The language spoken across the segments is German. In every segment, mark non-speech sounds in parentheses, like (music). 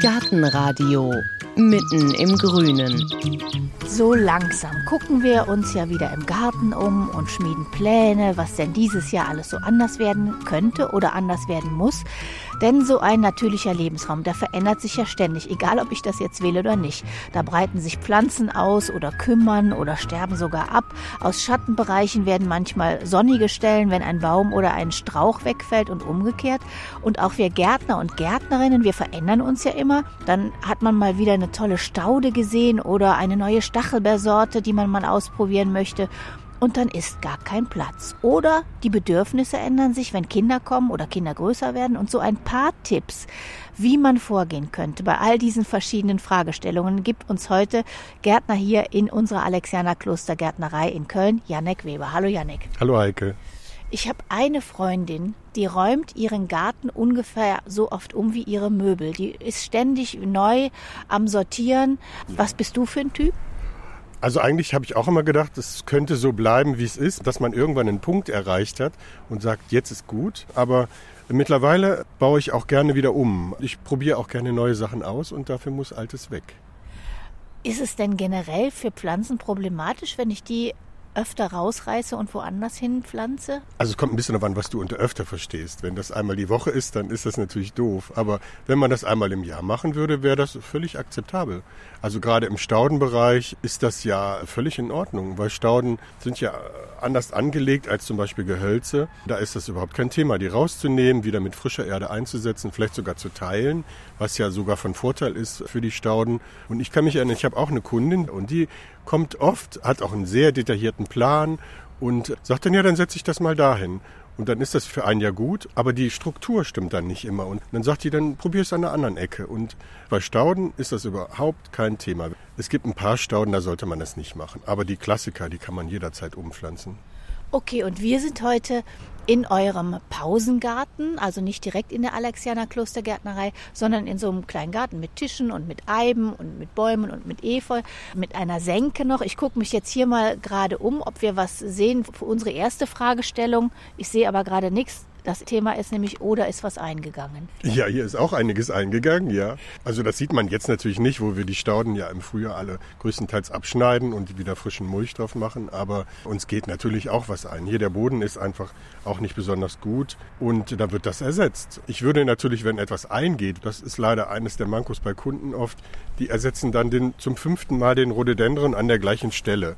Gartenradio mitten im Grünen. So langsam gucken wir uns ja wieder im Garten um und schmieden Pläne, was denn dieses Jahr alles so anders werden könnte oder anders werden muss. Denn so ein natürlicher Lebensraum, der verändert sich ja ständig, egal ob ich das jetzt will oder nicht. Da breiten sich Pflanzen aus oder kümmern oder sterben sogar ab. Aus Schattenbereichen werden manchmal sonnige Stellen, wenn ein Baum oder ein Strauch wegfällt und umgekehrt. Und auch wir Gärtner und Gärtnerinnen, wir verändern uns ja immer. Dann hat man mal wieder eine tolle Staude gesehen oder eine neue Stachelbeersorte, die man mal ausprobieren möchte und dann ist gar kein Platz. Oder die Bedürfnisse ändern sich, wenn Kinder kommen oder Kinder größer werden und so ein paar Tipps, wie man vorgehen könnte bei all diesen verschiedenen Fragestellungen, gibt uns heute Gärtner hier in unserer Alexianer Klostergärtnerei in Köln, Janek Weber. Hallo Janek. Hallo Heike. Ich habe eine Freundin, die räumt ihren Garten ungefähr so oft um wie ihre Möbel. Die ist ständig neu am Sortieren. Was bist du für ein Typ? Also eigentlich habe ich auch immer gedacht, es könnte so bleiben, wie es ist, dass man irgendwann einen Punkt erreicht hat und sagt, jetzt ist gut. Aber mittlerweile baue ich auch gerne wieder um. Ich probiere auch gerne neue Sachen aus und dafür muss Altes weg. Ist es denn generell für Pflanzen problematisch, wenn ich die öfter rausreiße und woanders hin pflanze? Also es kommt ein bisschen darauf an, was du unter öfter verstehst. Wenn das einmal die Woche ist, dann ist das natürlich doof. Aber wenn man das einmal im Jahr machen würde, wäre das völlig akzeptabel. Also gerade im Staudenbereich ist das ja völlig in Ordnung, weil Stauden sind ja anders angelegt als zum Beispiel Gehölze. Da ist das überhaupt kein Thema, die rauszunehmen, wieder mit frischer Erde einzusetzen, vielleicht sogar zu teilen, was ja sogar von Vorteil ist für die Stauden. Und ich kann mich erinnern, ich habe auch eine Kundin und die kommt oft, hat auch einen sehr detaillierten Plan und sagt dann, ja, dann setze ich das mal dahin. Und dann ist das für ein Jahr gut, aber die Struktur stimmt dann nicht immer. Und dann sagt die, dann probier es an einer anderen Ecke. Und bei Stauden ist das überhaupt kein Thema. Es gibt ein paar Stauden, da sollte man das nicht machen. Aber die Klassiker, die kann man jederzeit umpflanzen. Okay, und wir sind heute in eurem Pausengarten, also nicht direkt in der Alexianer Klostergärtnerei, sondern in so einem kleinen Garten mit Tischen und mit Eiben und mit Bäumen und mit Efeu, mit einer Senke noch. Ich gucke mich jetzt hier mal gerade um, ob wir was sehen für unsere erste Fragestellung. Ich sehe aber gerade nichts. Das Thema ist nämlich, oder ist was eingegangen? Ja, hier ist auch einiges eingegangen, ja. Also das sieht man jetzt natürlich nicht, wo wir die Stauden ja im Frühjahr alle größtenteils abschneiden und wieder frischen Mulch drauf machen. Aber uns geht natürlich auch was ein. Hier der Boden ist einfach auch nicht besonders gut und da wird das ersetzt. Ich würde natürlich, wenn etwas eingeht, das ist leider eines der Mankos bei Kunden oft, die ersetzen dann den, zum fünften Mal den Rhododendron an der gleichen Stelle.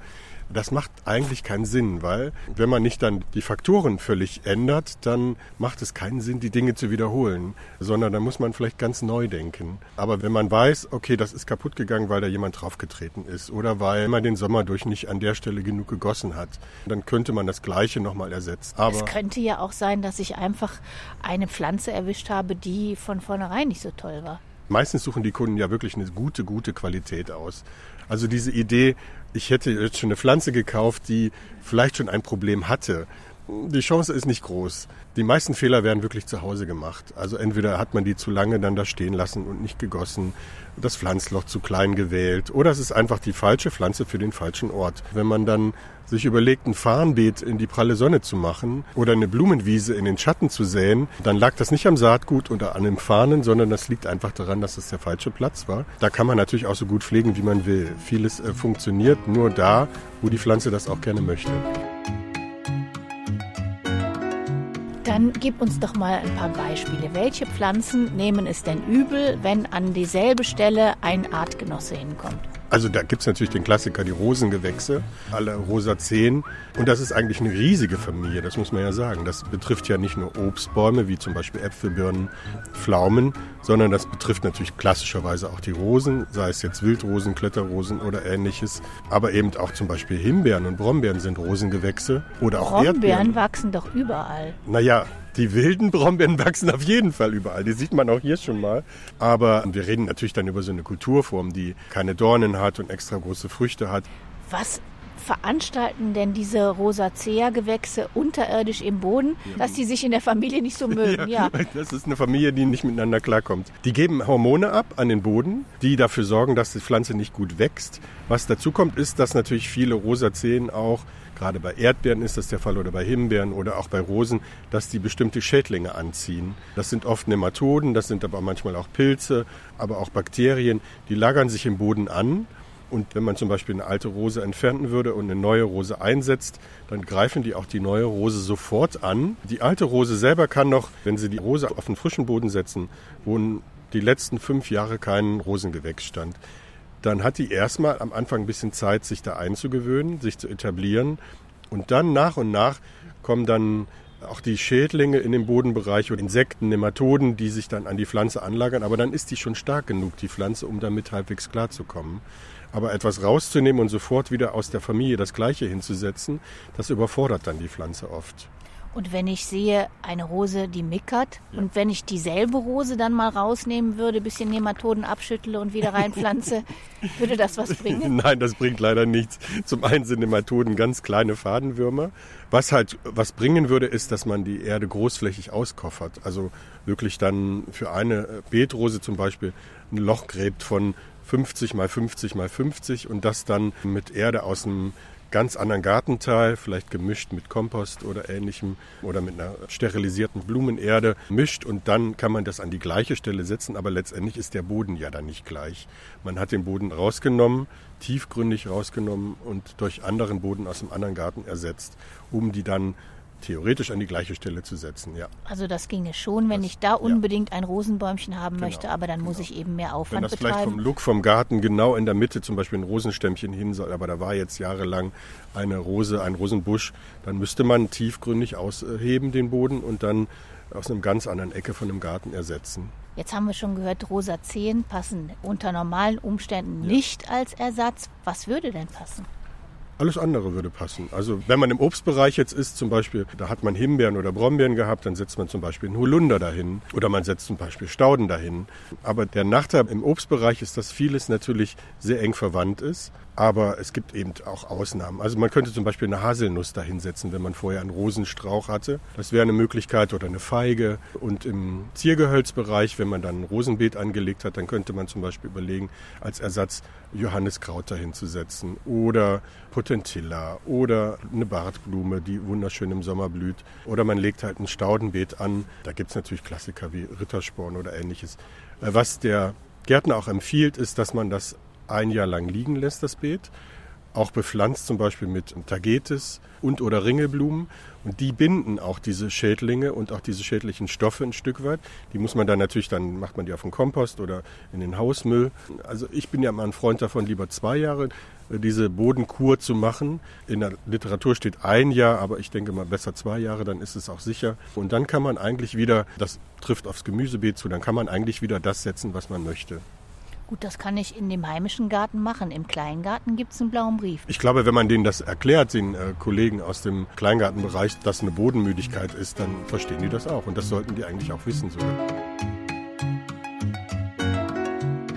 Das macht eigentlich keinen Sinn, weil wenn man nicht dann die Faktoren völlig ändert, dann macht es keinen Sinn, die Dinge zu wiederholen, sondern dann muss man vielleicht ganz neu denken. Aber wenn man weiß, okay, das ist kaputt gegangen, weil da jemand draufgetreten ist oder weil man den Sommer durch nicht an der Stelle genug gegossen hat, dann könnte man das Gleiche nochmal ersetzen. Aber es könnte ja auch sein, dass ich einfach eine Pflanze erwischt habe, die von vornherein nicht so toll war. Meistens suchen die Kunden ja wirklich eine gute, gute Qualität aus. Also diese Idee, ich hätte jetzt schon eine Pflanze gekauft, die vielleicht schon ein Problem hatte. Die Chance ist nicht groß. Die meisten Fehler werden wirklich zu Hause gemacht. Also entweder hat man die zu lange dann da stehen lassen und nicht gegossen, das Pflanzloch zu klein gewählt oder es ist einfach die falsche Pflanze für den falschen Ort. Wenn man dann sich überlegt, ein Farnbeet in die pralle Sonne zu machen oder eine Blumenwiese in den Schatten zu säen, dann lag das nicht am Saatgut oder an dem Fahnen, sondern das liegt einfach daran, dass es der falsche Platz war. Da kann man natürlich auch so gut pflegen, wie man will. Vieles äh, funktioniert nur da, wo die Pflanze das auch gerne möchte. Dann gib uns doch mal ein paar Beispiele. Welche Pflanzen nehmen es denn übel, wenn an dieselbe Stelle ein Artgenosse hinkommt? Also da gibt es natürlich den Klassiker, die Rosengewächse, alle Rosazeen. Und das ist eigentlich eine riesige Familie, das muss man ja sagen. Das betrifft ja nicht nur Obstbäume, wie zum Beispiel Äpfel, Birnen, Pflaumen, sondern das betrifft natürlich klassischerweise auch die Rosen, sei es jetzt Wildrosen, Kletterrosen oder ähnliches. Aber eben auch zum Beispiel Himbeeren und Brombeeren sind Rosengewächse. Oder auch Brombeeren Erdbeeren. wachsen doch überall. Naja, die wilden Brombeeren wachsen auf jeden Fall überall. Die sieht man auch hier schon mal. Aber wir reden natürlich dann über so eine Kulturform, die keine Dornen hat und extra große Früchte hat. Was veranstalten denn diese Rosacea-Gewächse unterirdisch im Boden, dass die sich in der Familie nicht so mögen? (laughs) Ja, ja, Das ist eine Familie, die nicht miteinander klarkommt. Die geben Hormone ab an den Boden, die dafür sorgen, dass die Pflanze nicht gut wächst. Was dazu kommt, ist, dass natürlich viele Rosazeen auch gerade bei Erdbeeren ist das der Fall oder bei Himbeeren oder auch bei Rosen, dass die bestimmte Schädlinge anziehen. Das sind oft Nematoden, das sind aber manchmal auch Pilze, aber auch Bakterien, die lagern sich im Boden an und wenn man zum Beispiel eine alte Rose entfernen würde und eine neue Rose einsetzt, dann greifen die auch die neue Rose sofort an. Die alte Rose selber kann noch, wenn Sie die Rose auf den frischen Boden setzen, wo die letzten fünf Jahre kein Rosengewächs stand, dann hat die erstmal am Anfang ein bisschen Zeit, sich da einzugewöhnen, sich zu etablieren. Und dann nach und nach kommen dann auch die Schädlinge in den Bodenbereich und Insekten, Nematoden, die sich dann an die Pflanze anlagern. Aber dann ist die schon stark genug, die Pflanze, um damit halbwegs klarzukommen. Aber etwas rauszunehmen und sofort wieder aus der Familie das Gleiche hinzusetzen, das überfordert dann die Pflanze oft. Und wenn ich sehe, eine Rose, die mickert, ja. und wenn ich dieselbe Rose dann mal rausnehmen würde, bisschen Nematoden abschüttle und wieder reinpflanze, (laughs) würde das was bringen? Nein, das bringt leider nichts. Zum einen sind Nematoden ganz kleine Fadenwürmer. Was halt was bringen würde, ist, dass man die Erde großflächig auskoffert. Also wirklich dann für eine Beetrose zum Beispiel ein Loch gräbt von 50 mal 50 mal 50 und das dann mit Erde aus einem ganz anderen Gartenteil, vielleicht gemischt mit Kompost oder ähnlichem oder mit einer sterilisierten Blumenerde mischt und dann kann man das an die gleiche Stelle setzen, aber letztendlich ist der Boden ja dann nicht gleich. Man hat den Boden rausgenommen, tiefgründig rausgenommen und durch anderen Boden aus dem anderen Garten ersetzt, um die dann theoretisch an die gleiche Stelle zu setzen, ja. Also das ginge schon, wenn das, ich da unbedingt ja. ein Rosenbäumchen haben genau, möchte, aber dann genau. muss ich eben mehr Aufwand Wenn das betreiben. vielleicht vom Look vom Garten genau in der Mitte zum Beispiel ein Rosenstämmchen hin soll, aber da war jetzt jahrelang eine Rose, ein Rosenbusch, dann müsste man tiefgründig ausheben den Boden und dann aus einem ganz anderen Ecke von dem Garten ersetzen. Jetzt haben wir schon gehört, rosa Zehen passen unter normalen Umständen ja. nicht als Ersatz. Was würde denn passen? Alles andere würde passen. Also wenn man im Obstbereich jetzt ist, zum Beispiel, da hat man Himbeeren oder Brombeeren gehabt, dann setzt man zum Beispiel einen Holunder dahin oder man setzt zum Beispiel Stauden dahin. Aber der Nachteil im Obstbereich ist, dass vieles natürlich sehr eng verwandt ist. Aber es gibt eben auch Ausnahmen. Also man könnte zum Beispiel eine Haselnuss dahinsetzen, wenn man vorher einen Rosenstrauch hatte. Das wäre eine Möglichkeit oder eine Feige. Und im Ziergehölzbereich, wenn man dann ein Rosenbeet angelegt hat, dann könnte man zum Beispiel überlegen, als Ersatz Johanniskraut dahinzusetzen oder Potentilla oder eine Bartblume, die wunderschön im Sommer blüht. Oder man legt halt ein Staudenbeet an. Da gibt es natürlich Klassiker wie Rittersporn oder ähnliches. Äh, was der Gärtner auch empfiehlt, ist, dass man das ein Jahr lang liegen lässt, das Beet. Auch bepflanzt zum Beispiel mit Tagetes und oder Ringelblumen. Und die binden auch diese Schädlinge und auch diese schädlichen Stoffe ein Stück weit. Die muss man dann natürlich, dann macht man die auf den Kompost oder in den Hausmüll. Also ich bin ja mal ein Freund davon, lieber zwei Jahre äh, diese Bodenkur zu machen. In der Literatur steht ein Jahr, aber ich denke mal besser zwei Jahre, dann ist es auch sicher. Und dann kann man eigentlich wieder, das trifft aufs Gemüsebeet zu, dann kann man eigentlich wieder das setzen, was man möchte. Gut, das kann ich in dem heimischen Garten machen. Im Kleingarten gibt es einen blauen Brief. Ich glaube, wenn man denen das erklärt, den äh, Kollegen aus dem Kleingartenbereich, dass eine Bodenmüdigkeit ist, dann verstehen die das auch. Und das sollten die eigentlich auch wissen. Sogar.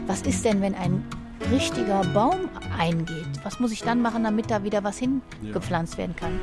Was ist denn, wenn ein richtiger Baum eingeht? Was muss ich dann machen, damit da wieder was hingepflanzt werden kann?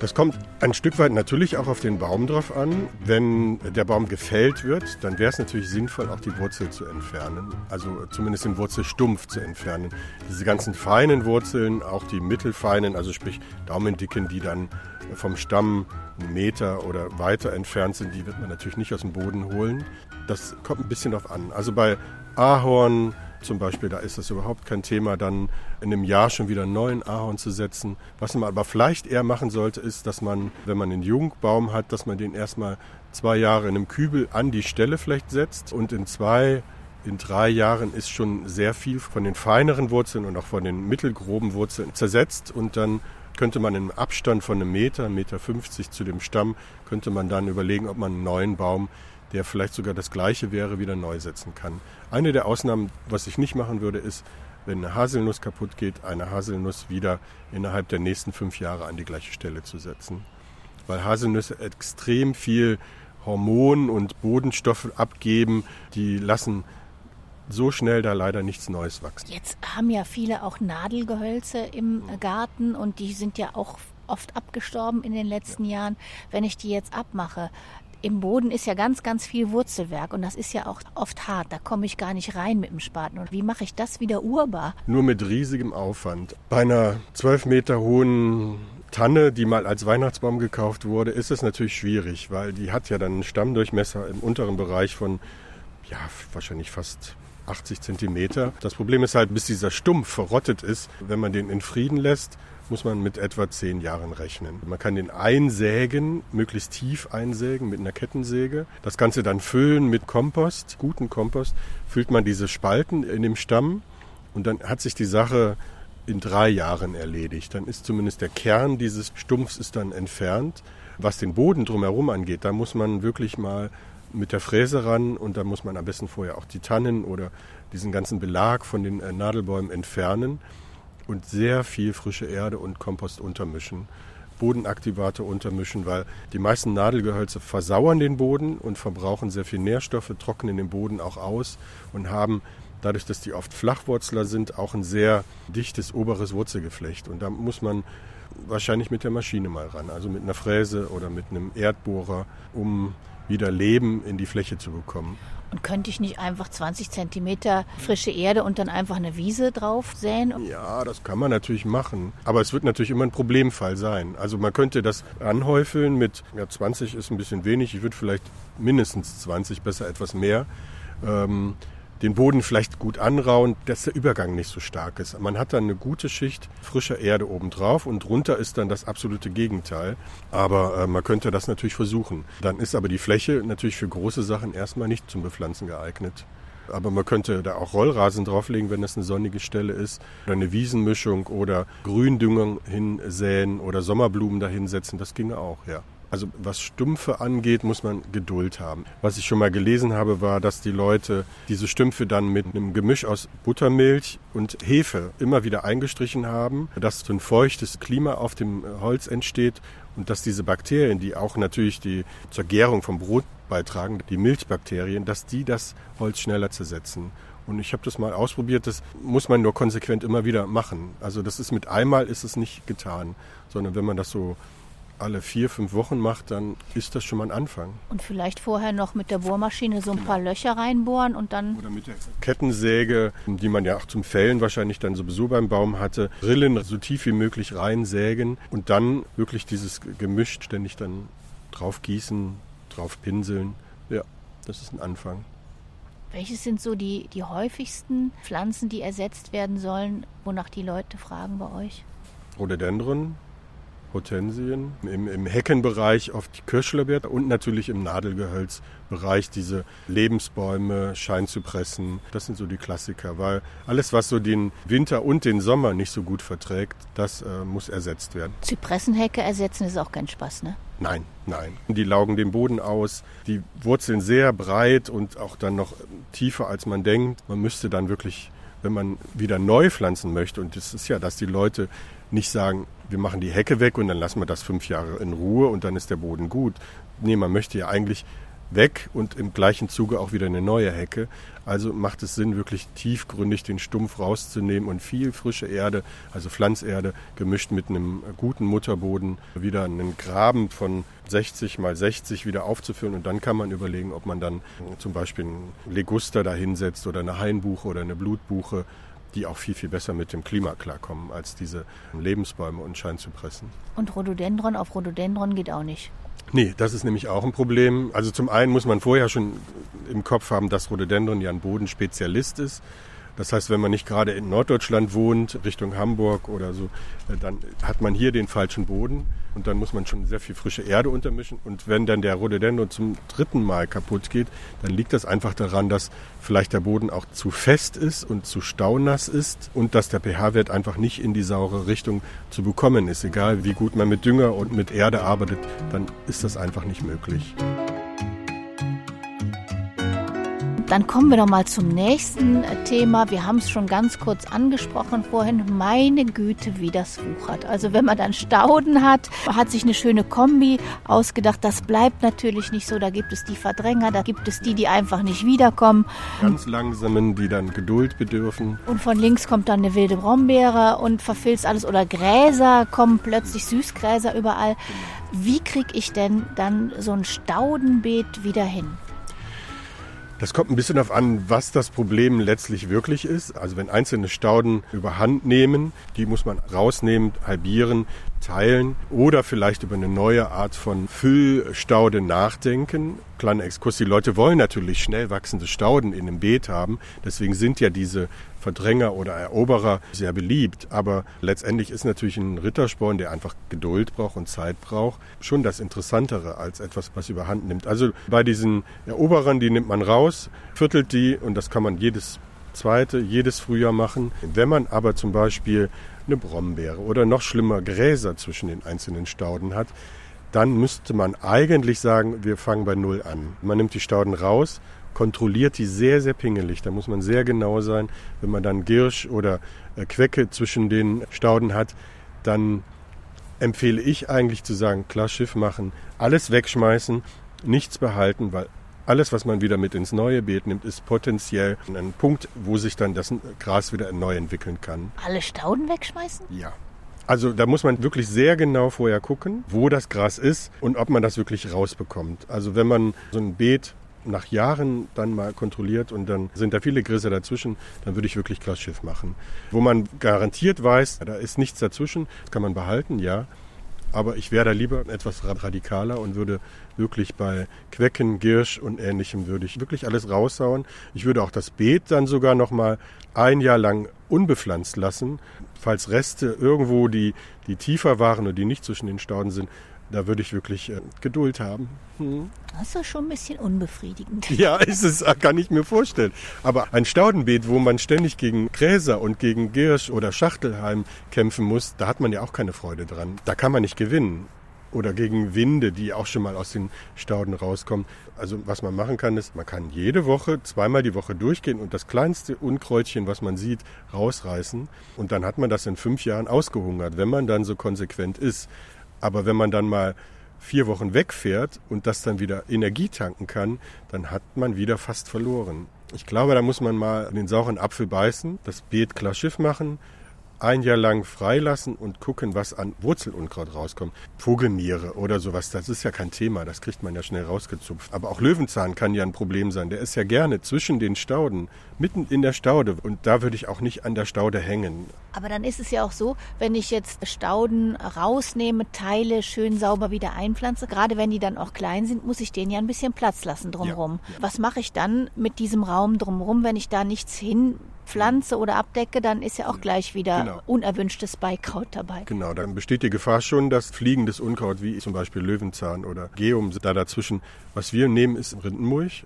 Das kommt ein Stück weit natürlich auch auf den Baum drauf an. Wenn der Baum gefällt wird, dann wäre es natürlich sinnvoll, auch die Wurzel zu entfernen. Also zumindest den Wurzelstumpf zu entfernen. Diese ganzen feinen Wurzeln, auch die mittelfeinen, also sprich Daumendicken, die dann vom Stamm einen Meter oder weiter entfernt sind, die wird man natürlich nicht aus dem Boden holen. Das kommt ein bisschen darauf an. Also bei Ahorn, zum Beispiel, da ist das überhaupt kein Thema, dann in einem Jahr schon wieder einen neuen Ahorn zu setzen. Was man aber vielleicht eher machen sollte, ist, dass man, wenn man einen Jungbaum hat, dass man den erstmal zwei Jahre in einem Kübel an die Stelle vielleicht setzt und in zwei in drei Jahren ist schon sehr viel von den feineren Wurzeln und auch von den mittelgroben Wurzeln zersetzt und dann könnte man im Abstand von einem Meter, Meter 50 zu dem Stamm, könnte man dann überlegen, ob man einen neuen Baum der vielleicht sogar das gleiche wäre, wieder neu setzen kann. Eine der Ausnahmen, was ich nicht machen würde, ist, wenn eine Haselnuss kaputt geht, eine Haselnuss wieder innerhalb der nächsten fünf Jahre an die gleiche Stelle zu setzen. Weil Haselnüsse extrem viel Hormon und Bodenstoffe abgeben, die lassen so schnell da leider nichts Neues wachsen. Jetzt haben ja viele auch Nadelgehölze im Garten und die sind ja auch oft abgestorben in den letzten ja. Jahren. Wenn ich die jetzt abmache, im Boden ist ja ganz, ganz viel Wurzelwerk und das ist ja auch oft hart. Da komme ich gar nicht rein mit dem Spaten. Und wie mache ich das wieder urbar? Nur mit riesigem Aufwand. Bei einer zwölf Meter hohen Tanne, die mal als Weihnachtsbaum gekauft wurde, ist es natürlich schwierig, weil die hat ja dann einen Stammdurchmesser im unteren Bereich von, ja, wahrscheinlich fast 80 Zentimeter. Das Problem ist halt, bis dieser Stumpf verrottet ist, wenn man den in Frieden lässt, muss man mit etwa zehn Jahren rechnen. Man kann den einsägen, möglichst tief einsägen mit einer Kettensäge. Das Ganze dann füllen mit Kompost, guten Kompost, füllt man diese Spalten in dem Stamm und dann hat sich die Sache in drei Jahren erledigt. Dann ist zumindest der Kern dieses Stumpfs ist dann entfernt. Was den Boden drumherum angeht, da muss man wirklich mal mit der Fräse ran und da muss man am besten vorher auch die Tannen oder diesen ganzen Belag von den äh, Nadelbäumen entfernen und sehr viel frische Erde und Kompost untermischen. Bodenaktivator untermischen, weil die meisten Nadelgehölze versauern den Boden und verbrauchen sehr viel Nährstoffe, trocknen den Boden auch aus und haben dadurch, dass die oft Flachwurzler sind, auch ein sehr dichtes oberes Wurzelgeflecht. Und da muss man wahrscheinlich mit der Maschine mal ran, also mit einer Fräse oder mit einem Erdbohrer, um wieder Leben in die Fläche zu bekommen. Und könnte ich nicht einfach 20 Zentimeter frische Erde und dann einfach eine Wiese drauf säen? Ja, das kann man natürlich machen. Aber es wird natürlich immer ein Problemfall sein. Also man könnte das anhäufeln mit, ja 20 ist ein bisschen wenig, ich würde vielleicht mindestens 20, besser etwas mehr. Ähm, den Boden vielleicht gut anrauen, dass der Übergang nicht so stark ist. Man hat dann eine gute Schicht frischer Erde obendrauf und drunter ist dann das absolute Gegenteil. Aber äh, man könnte das natürlich versuchen. Dann ist aber die Fläche natürlich für große Sachen erstmal nicht zum Bepflanzen geeignet. Aber man könnte da auch Rollrasen drauflegen, wenn das eine sonnige Stelle ist. Oder eine Wiesenmischung oder Gründüngung hinsäen oder Sommerblumen dahinsetzen. Das ginge auch, ja. Also was Stümpfe angeht, muss man Geduld haben. Was ich schon mal gelesen habe, war, dass die Leute diese Stümpfe dann mit einem Gemisch aus Buttermilch und Hefe immer wieder eingestrichen haben, dass so ein feuchtes Klima auf dem Holz entsteht und dass diese Bakterien, die auch natürlich die zur Gärung vom Brot beitragen, die Milchbakterien, dass die das Holz schneller zersetzen. Und ich habe das mal ausprobiert, das muss man nur konsequent immer wieder machen. Also das ist mit einmal ist es nicht getan, sondern wenn man das so alle vier, fünf Wochen macht, dann ist das schon mal ein Anfang. Und vielleicht vorher noch mit der Bohrmaschine so ein paar Löcher reinbohren und dann. Oder mit der Kettensäge, die man ja auch zum Fällen wahrscheinlich dann sowieso beim Baum hatte, Rillen so tief wie möglich reinsägen und dann wirklich dieses Gemisch ständig dann drauf gießen, drauf pinseln. Ja, das ist ein Anfang. Welches sind so die, die häufigsten Pflanzen, die ersetzt werden sollen, wonach die Leute fragen bei euch? Rhododendron, Hortensien, im, im Heckenbereich oft die Kirschlorbeer und natürlich im Nadelgehölzbereich diese Lebensbäume, Scheinzypressen. Das sind so die Klassiker, weil alles, was so den Winter und den Sommer nicht so gut verträgt, das äh, muss ersetzt werden. Zypressenhecke ersetzen ist auch kein Spaß, ne? Nein, nein. Die laugen den Boden aus, die Wurzeln sehr breit und auch dann noch tiefer, als man denkt. Man müsste dann wirklich wenn man wieder neu pflanzen möchte, und das ist ja, dass die Leute nicht sagen, wir machen die Hecke weg und dann lassen wir das fünf Jahre in Ruhe und dann ist der Boden gut. Nee, man möchte ja eigentlich weg und im gleichen Zuge auch wieder eine neue Hecke. Also macht es Sinn, wirklich tiefgründig den Stumpf rauszunehmen und viel frische Erde, also Pflanzerde, gemischt mit einem guten Mutterboden, wieder einen Graben von 60 mal 60 wieder aufzufüllen. Und dann kann man überlegen, ob man dann zum Beispiel einen Leguster da hinsetzt oder eine Hainbuche oder eine Blutbuche die auch viel, viel besser mit dem Klima klarkommen als diese Lebensbäume und Scheinzypressen. Und Rhododendron auf Rhododendron geht auch nicht. Nee, das ist nämlich auch ein Problem. Also zum einen muss man vorher schon im Kopf haben, dass Rhododendron ja ein Bodenspezialist ist. Das heißt, wenn man nicht gerade in Norddeutschland wohnt, Richtung Hamburg oder so, äh, dann hat man hier den falschen Boden und dann muss man schon sehr viel frische Erde untermischen. Und wenn dann der Rhododendron zum dritten Mal kaputt geht, dann liegt das einfach daran, dass vielleicht der Boden auch zu fest ist und zu staunass ist und dass der pH-Wert einfach nicht in die saure Richtung zu bekommen ist. Egal wie gut man mit Dünger und mit Erde arbeitet, dann ist das einfach nicht möglich. Dann kommen wir doch mal zum nächsten äh, Thema. Wir haben es schon ganz kurz angesprochen vorhin. Meine Güte, wie das wuchert. Also wenn man dann Stauden hat, hat sich eine schöne Kombi ausgedacht. Das bleibt natürlich nicht so. Da gibt es die Verdränger, da gibt es die, die einfach nicht wiederkommen. Ganz langsamen, die dann Geduld bedürfen. Und von links kommt dann eine wilde Brombeere und verfilzt alles. Oder Gräser kommen plötzlich, Süßgräser überall. Wie kriege ich denn dann so ein Staudenbeet wieder hin? Das kommt ein bisschen darauf an, was das Problem letztlich wirklich ist. Also wenn einzelne Stauden überhand nehmen, die muss man rausnehmen, halbieren, teilen oder vielleicht über eine neue Art von Füllstaude nachdenken. Kleiner Exkurs, die Leute wollen natürlich schnell wachsende Stauden in einem Beet haben. Deswegen sind ja diese Verdränger oder Eroberer sehr beliebt. Aber letztendlich ist natürlich ein Rittersporn, der einfach Geduld braucht und Zeit braucht, schon das Interessantere als etwas, was überhand nimmt. Also bei diesen Eroberern, die nimmt man raus, viertelt die und das kann man jedes zweite, jedes Frühjahr machen. Wenn man aber zum Beispiel eine Brombeere oder noch schlimmer Gräser zwischen den einzelnen Stauden hat, dann müsste man eigentlich sagen, wir fangen bei Null an. Man nimmt die Stauden raus kontrolliert die sehr, sehr pingelig. Da muss man sehr genau sein. Wenn man dann Girsch oder äh, Quecke zwischen den Stauden hat, dann empfehle ich eigentlich zu sagen, klar Schiff machen, alles wegschmeißen, nichts behalten, weil alles, was man wieder mit ins neue Beet nimmt, ist potenziell ein Punkt, wo sich dann das Gras wieder neu entwickeln kann. Alle Stauden wegschmeißen? Ja. Also da muss man wirklich sehr genau vorher gucken, wo das Gras ist und ob man das wirklich rausbekommt. Also wenn man so ein Beet nach Jahren dann mal kontrolliert und dann sind da viele Grisse dazwischen, dann würde ich wirklich Glasschiff machen. Wo man garantiert weiß, da ist nichts dazwischen, das kann man behalten, ja. Aber ich wäre da lieber etwas radikaler und würde wirklich bei Quecken, Girsch und ähnlichem würde ich wirklich alles raushauen. Ich würde auch das Beet dann sogar noch mal ein Jahr lang unbepflanzt lassen, falls Reste irgendwo, die, die tiefer waren und die nicht zwischen den Stauden sind, da würde ich wirklich äh, Geduld haben. Hm. Das ist schon ein bisschen unbefriedigend. Ja, (laughs) ist es, kann ich mir vorstellen. Aber ein Staudenbeet, wo man ständig gegen Gräser und gegen Girsch oder Schachtelhalm kämpfen muss, da hat man ja auch keine Freude dran. Da kann man nicht gewinnen. Oder gegen Winde, die auch schon mal aus den Stauden rauskommen. Also was man machen kann, ist, man kann jede Woche, zweimal die Woche durchgehen und das kleinste Unkräutchen, was man sieht, rausreißen. Und dann hat man das in fünf Jahren ausgehungert, wenn man dann so konsequent ist. Aber wenn man dann mal vier Wochen wegfährt und das dann wieder Energie tanken kann, dann hat man wieder fast verloren. Ich glaube, da muss man mal den sauren Apfel beißen, das Beet klar Schiff machen, ein Jahr lang freilassen und gucken, was an Wurzelunkraut rauskommt. Vogelmiere oder sowas, das ist ja kein Thema, das kriegt man ja schnell rausgezupft. Aber auch Löwenzahn kann ja ein Problem sein. Der ist ja gerne zwischen den Stauden, mitten in der Staude. Und da würde ich auch nicht an der Staude hängen. Aber dann ist es ja auch so, wenn ich jetzt Stauden rausnehme, Teile schön sauber wieder einpflanze, gerade wenn die dann auch klein sind, muss ich denen ja ein bisschen Platz lassen drumherum. Ja. Was mache ich dann mit diesem Raum drumherum, wenn ich da nichts hin pflanze oder abdecke, dann ist ja auch gleich wieder genau. unerwünschtes Beikraut dabei. Genau, dann besteht die Gefahr schon, dass fliegendes Unkraut wie zum Beispiel Löwenzahn oder Geum da dazwischen. Was wir nehmen, ist Rindenmulch.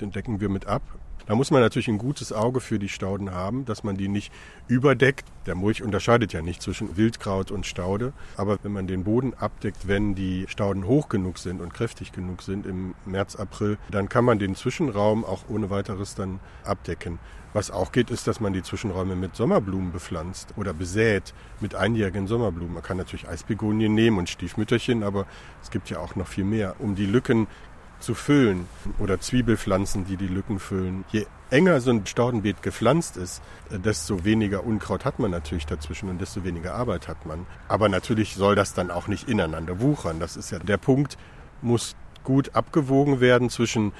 Den decken wir mit ab. Da muss man natürlich ein gutes Auge für die Stauden haben, dass man die nicht überdeckt. Der Mulch unterscheidet ja nicht zwischen Wildkraut und Staude. Aber wenn man den Boden abdeckt, wenn die Stauden hoch genug sind und kräftig genug sind im März, April, dann kann man den Zwischenraum auch ohne weiteres dann abdecken. Was auch geht, ist, dass man die Zwischenräume mit Sommerblumen bepflanzt oder besät mit einjährigen Sommerblumen. Man kann natürlich Eisbegonien nehmen und Stiefmütterchen, aber es gibt ja auch noch viel mehr, um die Lücken zu füllen oder Zwiebelpflanzen, die die Lücken füllen. Je enger so ein Staudenbeet gepflanzt ist, desto weniger Unkraut hat man natürlich dazwischen und desto weniger Arbeit hat man. Aber natürlich soll das dann auch nicht ineinander wuchern. Das ist ja der Punkt, muss gut abgewogen werden zwischen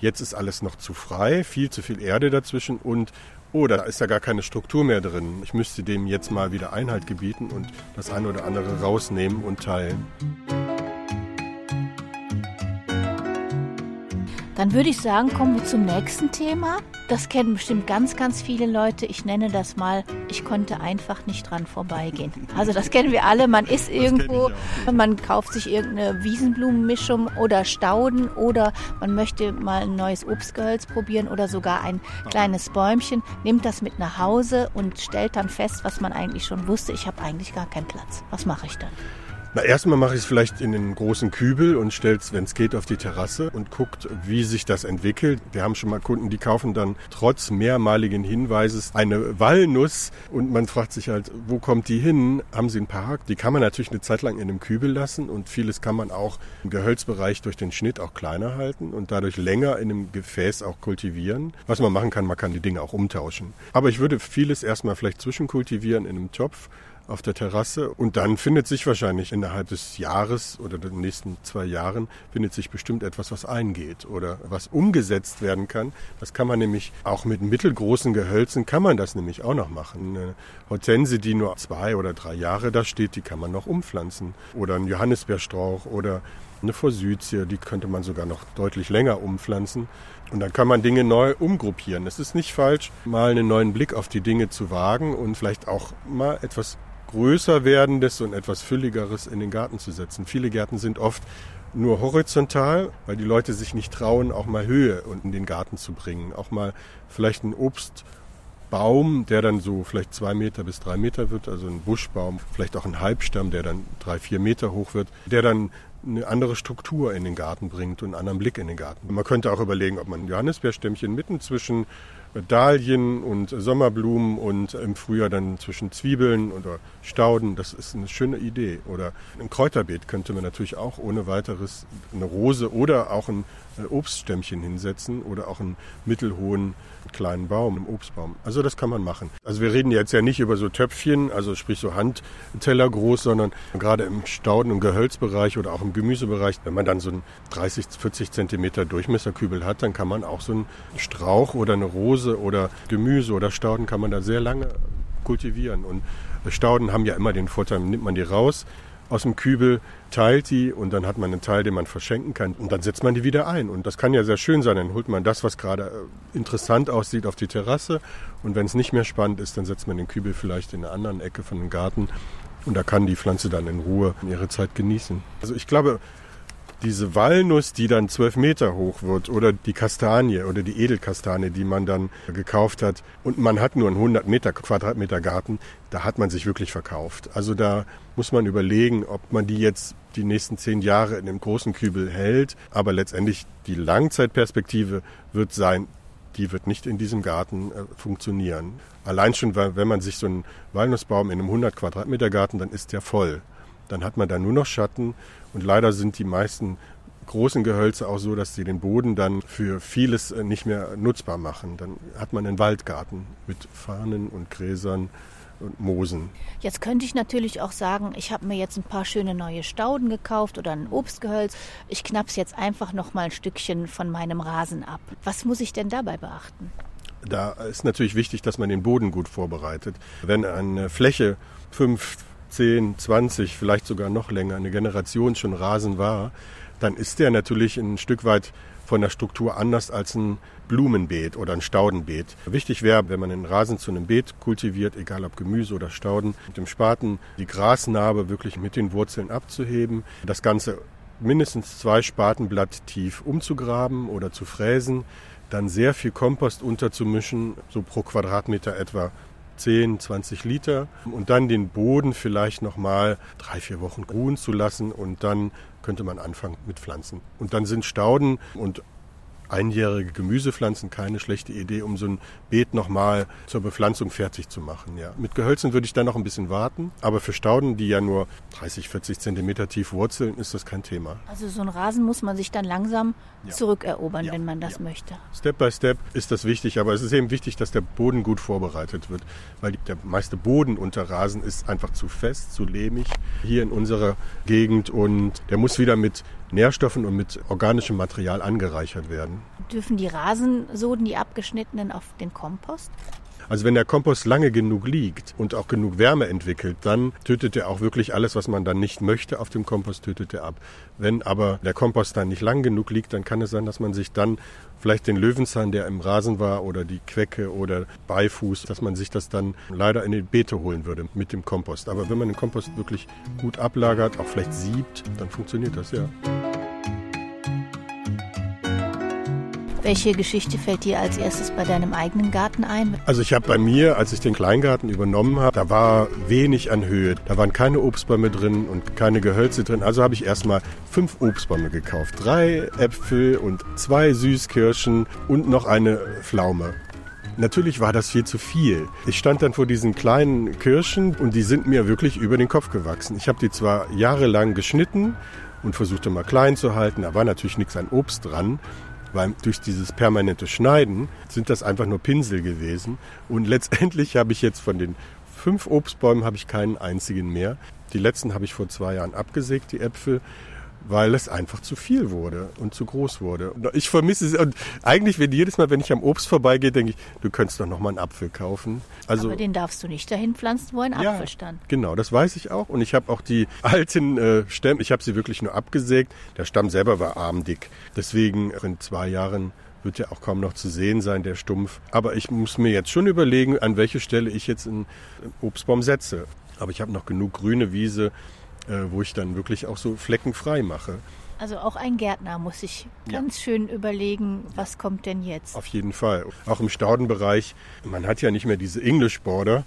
Jetzt ist alles noch zu frei, viel zu viel Erde dazwischen und oh, da ist ja gar keine Struktur mehr drin. Ich müsste dem jetzt mal wieder Einhalt gebieten und das eine oder andere rausnehmen und teilen. Dann würde ich sagen, kommen wir zum nächsten Thema. Das kennen bestimmt ganz, ganz viele Leute. Ich nenne das mal, ich konnte einfach nicht dran vorbeigehen. Also das kennen wir alle. Man ist irgendwo, man kauft sich irgendeine Wiesenblumenmischung oder Stauden oder man möchte mal ein neues Obstgehölz probieren oder sogar ein kleines Bäumchen, nimmt das mit nach Hause und stellt dann fest, was man eigentlich schon wusste. Ich habe eigentlich gar keinen Platz. Was mache ich dann? Na, erstmal mache ich es vielleicht in den großen Kübel und stelle es, wenn es geht, auf die Terrasse und guckt, wie sich das entwickelt. Wir haben schon mal Kunden, die kaufen dann trotz mehrmaligen Hinweises eine Walnuss und man fragt sich halt, wo kommt die hin? Haben sie einen Park? Die kann man natürlich eine Zeit lang in einem Kübel lassen und vieles kann man auch im Gehölzbereich durch den Schnitt auch kleiner halten und dadurch länger in einem Gefäß auch kultivieren. Was man machen kann, man kann die Dinge auch umtauschen. Aber ich würde vieles erstmal vielleicht zwischenkultivieren in einem Topf auf der Terrasse. Und dann findet sich wahrscheinlich innerhalb des Jahres oder den nächsten zwei Jahren findet sich bestimmt etwas, was eingeht oder was umgesetzt werden kann. Das kann man nämlich auch mit mittelgroßen Gehölzen kann man das nämlich auch noch machen. Eine Hortense, die nur zwei oder drei Jahre da steht, die kann man noch umpflanzen. Oder ein Johannisbeerstrauch oder eine Forsythie, die könnte man sogar noch deutlich länger umpflanzen. Und dann kann man Dinge neu umgruppieren. Es ist nicht falsch, mal einen neuen Blick auf die Dinge zu wagen und vielleicht auch mal etwas größer werdendes und etwas fülligeres in den Garten zu setzen. Viele Gärten sind oft nur horizontal, weil die Leute sich nicht trauen, auch mal Höhe in den Garten zu bringen. Auch mal vielleicht ein Obstbaum, der dann so vielleicht zwei Meter bis drei Meter wird, also ein Buschbaum, vielleicht auch ein Halbstamm, der dann drei, vier Meter hoch wird, der dann eine andere Struktur in den Garten bringt und einen anderen Blick in den Garten. Man könnte auch überlegen, ob man ein Johannisbeerstämmchen mitten zwischen Dahlien und Sommerblumen und im Frühjahr dann zwischen Zwiebeln oder Stauden, das ist eine schöne Idee. Oder ein Kräuterbeet könnte man natürlich auch ohne weiteres eine Rose oder auch ein Obststämmchen hinsetzen oder auch einen mittelhohen kleinen Baum, einen Obstbaum. Also das kann man machen. Also wir reden jetzt ja nicht über so Töpfchen, also sprich so Handteller groß, sondern gerade im Stauden- und Gehölzbereich oder auch im Gemüsebereich, wenn man dann so einen 30, 40 Zentimeter Durchmesserkübel hat, dann kann man auch so einen Strauch oder eine Rose oder Gemüse oder Stauden kann man da sehr lange kultivieren. Und Stauden haben ja immer den Vorteil, nimmt man die raus, aus dem Kübel, teilt die und dann hat man einen Teil, den man verschenken kann und dann setzt man die wieder ein. Und das kann ja sehr schön sein. Dann holt man das, was gerade äh, interessant aussieht, auf die Terrasse und wenn es nicht mehr spannend ist, dann setzt man den Kübel vielleicht in einer anderen Ecke von dem Garten und da kann die Pflanze dann in Ruhe ihre Zeit genießen. Also ich glaube, diese Walnuss, die dann zwölf Meter hoch wird, oder die Kastanie oder die Edelkastanie, die man dann gekauft hat, und man hat nur einen 100 Meter Quadratmeter Garten, da hat man sich wirklich verkauft. Also da muss man überlegen, ob man die jetzt die nächsten zehn Jahre in dem großen Kübel hält, aber letztendlich die Langzeitperspektive wird sein, die wird nicht in diesem Garten äh, funktionieren. Allein schon, weil, wenn man sich so einen Walnussbaum in einem 100 Quadratmeter Garten, dann ist der voll. Dann hat man da nur noch Schatten und leider sind die meisten großen Gehölze auch so, dass sie den Boden dann für vieles äh, nicht mehr nutzbar machen. Dann hat man einen Waldgarten mit Farnen und Gräsern und Moosen. Jetzt könnte ich natürlich auch sagen, ich habe mir jetzt ein paar schöne neue Stauden gekauft oder ein Obstgehölz. Ich knapp's jetzt einfach noch mal ein Stückchen von meinem Rasen ab. Was muss ich denn dabei beachten? Da ist natürlich wichtig, dass man den Boden gut vorbereitet. Wenn eine Fläche fünf 10, 20, vielleicht sogar noch länger, eine Generation schon Rasen war, dann ist der natürlich ein Stück weit von der Struktur anders als ein Blumenbeet oder ein Staudenbeet. Wichtig wäre, wenn man einen Rasen zu einem Beet kultiviert, egal ob Gemüse oder Stauden, mit dem Spaten die Grasnarbe wirklich mit den Wurzeln abzuheben, das Ganze mindestens zwei Spatenblatt tief umzugraben oder zu fräsen, dann sehr viel Kompost unterzumischen, so pro Quadratmeter etwa 10, 20 Liter und dann den Boden vielleicht nochmal drei, vier Wochen ruhen zu lassen und dann könnte man anfangen mit Pflanzen. Und dann sind Stauden und einjährige Gemüsepflanzen keine schlechte Idee, um so ein Beet nochmal zur Bepflanzung fertig zu machen. Ja. Mit Gehölzen würde ich dann noch ein bisschen warten, aber für Stauden, die ja nur 30, 40 Zentimeter tief wurzeln, ist das kein Thema. Also so ein Rasen muss man sich dann langsam ja. zurückerobern, ja. wenn man das ja. möchte. Step by Step ist das wichtig, aber es ist eben wichtig, dass der Boden gut vorbereitet wird, weil der meiste Boden unter Rasen ist einfach zu fest, zu lehmig hier in unserer Gegend und der muss wieder mit Nährstoffen und mit organischem Material angereichert werden. Dürfen die Rasensoden, die abgeschnittenen, auf den Kompost? Also wenn der Kompost lange genug liegt und auch genug Wärme entwickelt, dann tötet er auch wirklich alles, was man dann nicht möchte auf dem Kompost, tötet er ab. Wenn aber der Kompost dann nicht lang genug liegt, dann kann es sein, dass man sich dann vielleicht den Löwenzahn, der im Rasen war, oder die Quecke oder Beifuß, dass man sich das dann leider in die Beete holen würde mit dem Kompost. Aber wenn man den Kompost wirklich gut ablagert, auch vielleicht siebt, dann funktioniert das ja. Welche Geschichte fällt dir als erstes bei deinem eigenen Garten ein? Also ich habe bei mir, als ich den Kleingarten übernommen habe, da war wenig an Höhe. Da waren keine Obstbäume drin und keine Gehölze drin. Also habe ich erstmal fünf Obstbäume gekauft. Drei Äpfel und zwei Süßkirschen und noch eine Pflaume. Natürlich war das viel zu viel. Ich stand dann vor diesen kleinen Kirschen und die sind mir wirklich über den Kopf gewachsen. Ich habe die zwar jahrelang geschnitten und versuchte mal klein zu halten, da war natürlich nichts an Obst dran weil durch dieses permanente Schneiden sind das einfach nur Pinsel gewesen. Und letztendlich habe ich jetzt von den fünf Obstbäumen habe ich keinen einzigen mehr. Die letzten habe ich vor zwei Jahren abgesägt, die Äpfel weil es einfach zu viel wurde und zu groß wurde. Ich vermisse es. Und eigentlich, wenn jedes Mal, wenn ich am Obst vorbeigehe, denke ich, du könntest doch noch mal einen Apfel kaufen. Also, Aber den darfst du nicht dahin pflanzen, wo ein ja, Apfel stand. Genau, das weiß ich auch. Und ich habe auch die (laughs) alten äh, Stämme, ich habe sie wirklich nur abgesägt. Der Stamm selber war armdick. Deswegen in zwei Jahren wird ja auch kaum noch zu sehen sein, der Stumpf. Aber ich muss mir jetzt schon überlegen, an welche Stelle ich jetzt einen Obstbaum setze. Aber ich habe noch genug grüne Wiese, äh, wo ich dann wirklich auch so fleckenfrei mache. Also auch ein Gärtner muss sich ganz ja. schön überlegen, was kommt denn jetzt. Auf jeden Fall. Auch im Staudenbereich, man hat ja nicht mehr diese English Border,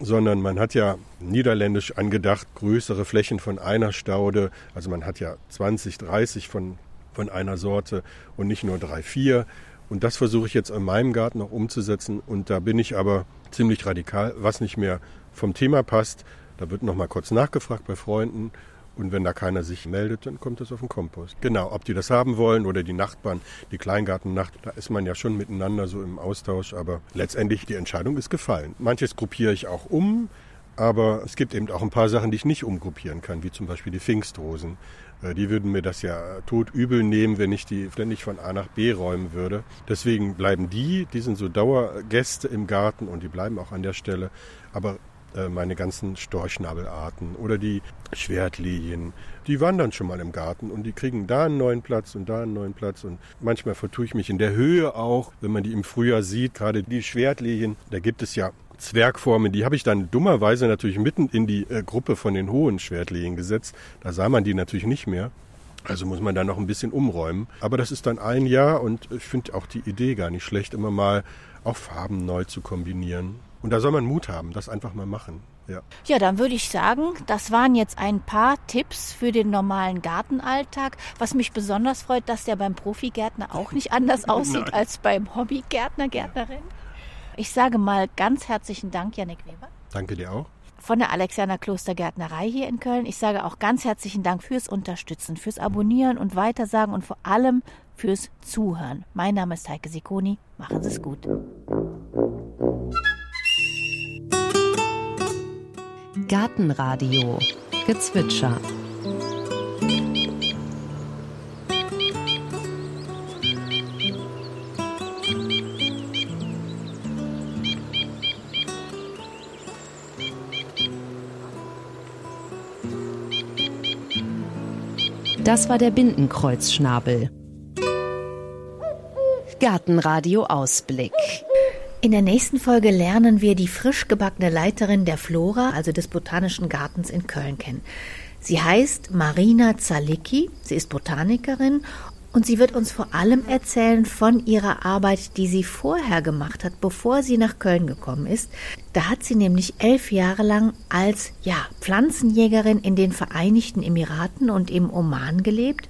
sondern man hat ja niederländisch angedacht, größere Flächen von einer Staude. Also man hat ja 20, 30 von, von einer Sorte und nicht nur drei, vier. Und das versuche ich jetzt in meinem Garten auch umzusetzen. Und da bin ich aber ziemlich radikal, was nicht mehr vom Thema passt, da wird noch mal kurz nachgefragt bei Freunden und wenn da keiner sich meldet, dann kommt das auf den Kompost. Genau, ob die das haben wollen oder die Nachbarn, die Kleingartennacht, da ist man ja schon miteinander so im Austausch, aber letztendlich die Entscheidung ist gefallen. Manches gruppiere ich auch um, aber es gibt eben auch ein paar Sachen, die ich nicht umgruppieren kann, wie zum Beispiel die Pfingstrosen. Äh, die würden mir das ja tot übel nehmen, wenn ich die ständig von A nach B räumen würde. Deswegen bleiben die, die sind so Dauergäste im Garten und die bleiben auch an der Stelle. Aber äh, meine ganzen Storchschnabelarten oder die Schwertlilien, die wandern schon mal im Garten und die kriegen da einen neuen Platz und da einen neuen Platz und manchmal vertue ich mich in der Höhe auch, wenn man die im Frühjahr sieht, gerade die Schwertlilien, da gibt es ja Zwergformen, die habe ich dann dummerweise natürlich mitten in die äh, Gruppe von den hohen Schwertlilien gesetzt. Da sah man die natürlich nicht mehr. Also muss man da noch ein bisschen umräumen. Aber das ist dann ein Jahr und ich finde auch die Idee gar nicht schlecht, immer mal auch Farben neu zu kombinieren. Und da soll man Mut haben, das einfach mal machen. Ja. ja, dann würde ich sagen, das waren jetzt ein paar Tipps für den normalen Gartenalltag. Was mich besonders freut, dass der beim Profigärtner auch nicht anders (laughs) aussieht als beim Hobbygärtner, Gärtnerin. Ich sage mal ganz herzlichen Dank, Janik Weber. Danke dir auch. Von der Alexianer Klostergärtnerei hier in Köln. Ich sage auch ganz herzlichen Dank fürs Unterstützen, fürs Abonnieren und Weitersagen und vor allem fürs Zuhören. Mein Name ist Heike Sikoni. Machen Sie es gut. Gartenradio Gezwitscher Das war der Bindenkreuzschnabel. Gartenradio Ausblick. In der nächsten Folge lernen wir die frisch gebackene Leiterin der Flora, also des Botanischen Gartens in Köln kennen. Sie heißt Marina Zalicki, sie ist Botanikerin und sie wird uns vor allem erzählen von ihrer Arbeit, die sie vorher gemacht hat, bevor sie nach Köln gekommen ist. Da hat sie nämlich elf Jahre lang als ja, Pflanzenjägerin in den Vereinigten Emiraten und im Oman gelebt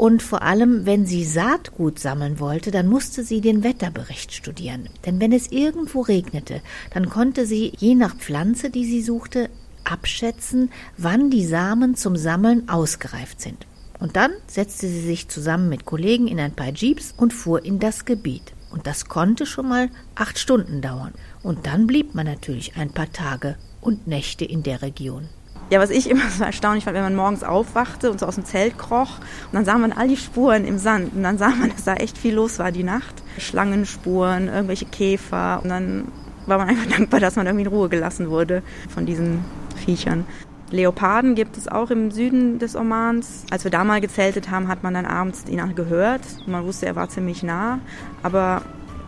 und vor allem, wenn sie Saatgut sammeln wollte, dann musste sie den Wetterbericht studieren. Denn wenn es irgendwo regnete, dann konnte sie je nach Pflanze, die sie suchte, abschätzen, wann die Samen zum Sammeln ausgereift sind. Und dann setzte sie sich zusammen mit Kollegen in ein paar Jeeps und fuhr in das Gebiet. Und das konnte schon mal acht Stunden dauern. Und dann blieb man natürlich ein paar Tage und Nächte in der Region. Ja, was ich immer so erstaunlich fand, wenn man morgens aufwachte und so aus dem Zelt kroch und dann sah man all die Spuren im Sand und dann sah man, dass da echt viel los war die Nacht. Schlangenspuren, irgendwelche Käfer und dann war man einfach (laughs) dankbar, dass man irgendwie in Ruhe gelassen wurde von diesen Viechern. Leoparden gibt es auch im Süden des Omans. Als wir da mal gezeltet haben, hat man dann abends ihn gehört. Man wusste, er war ziemlich nah. Aber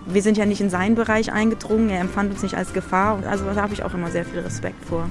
wir sind ja nicht in seinen Bereich eingedrungen. Er empfand uns nicht als Gefahr. Also da habe ich auch immer sehr viel Respekt vor.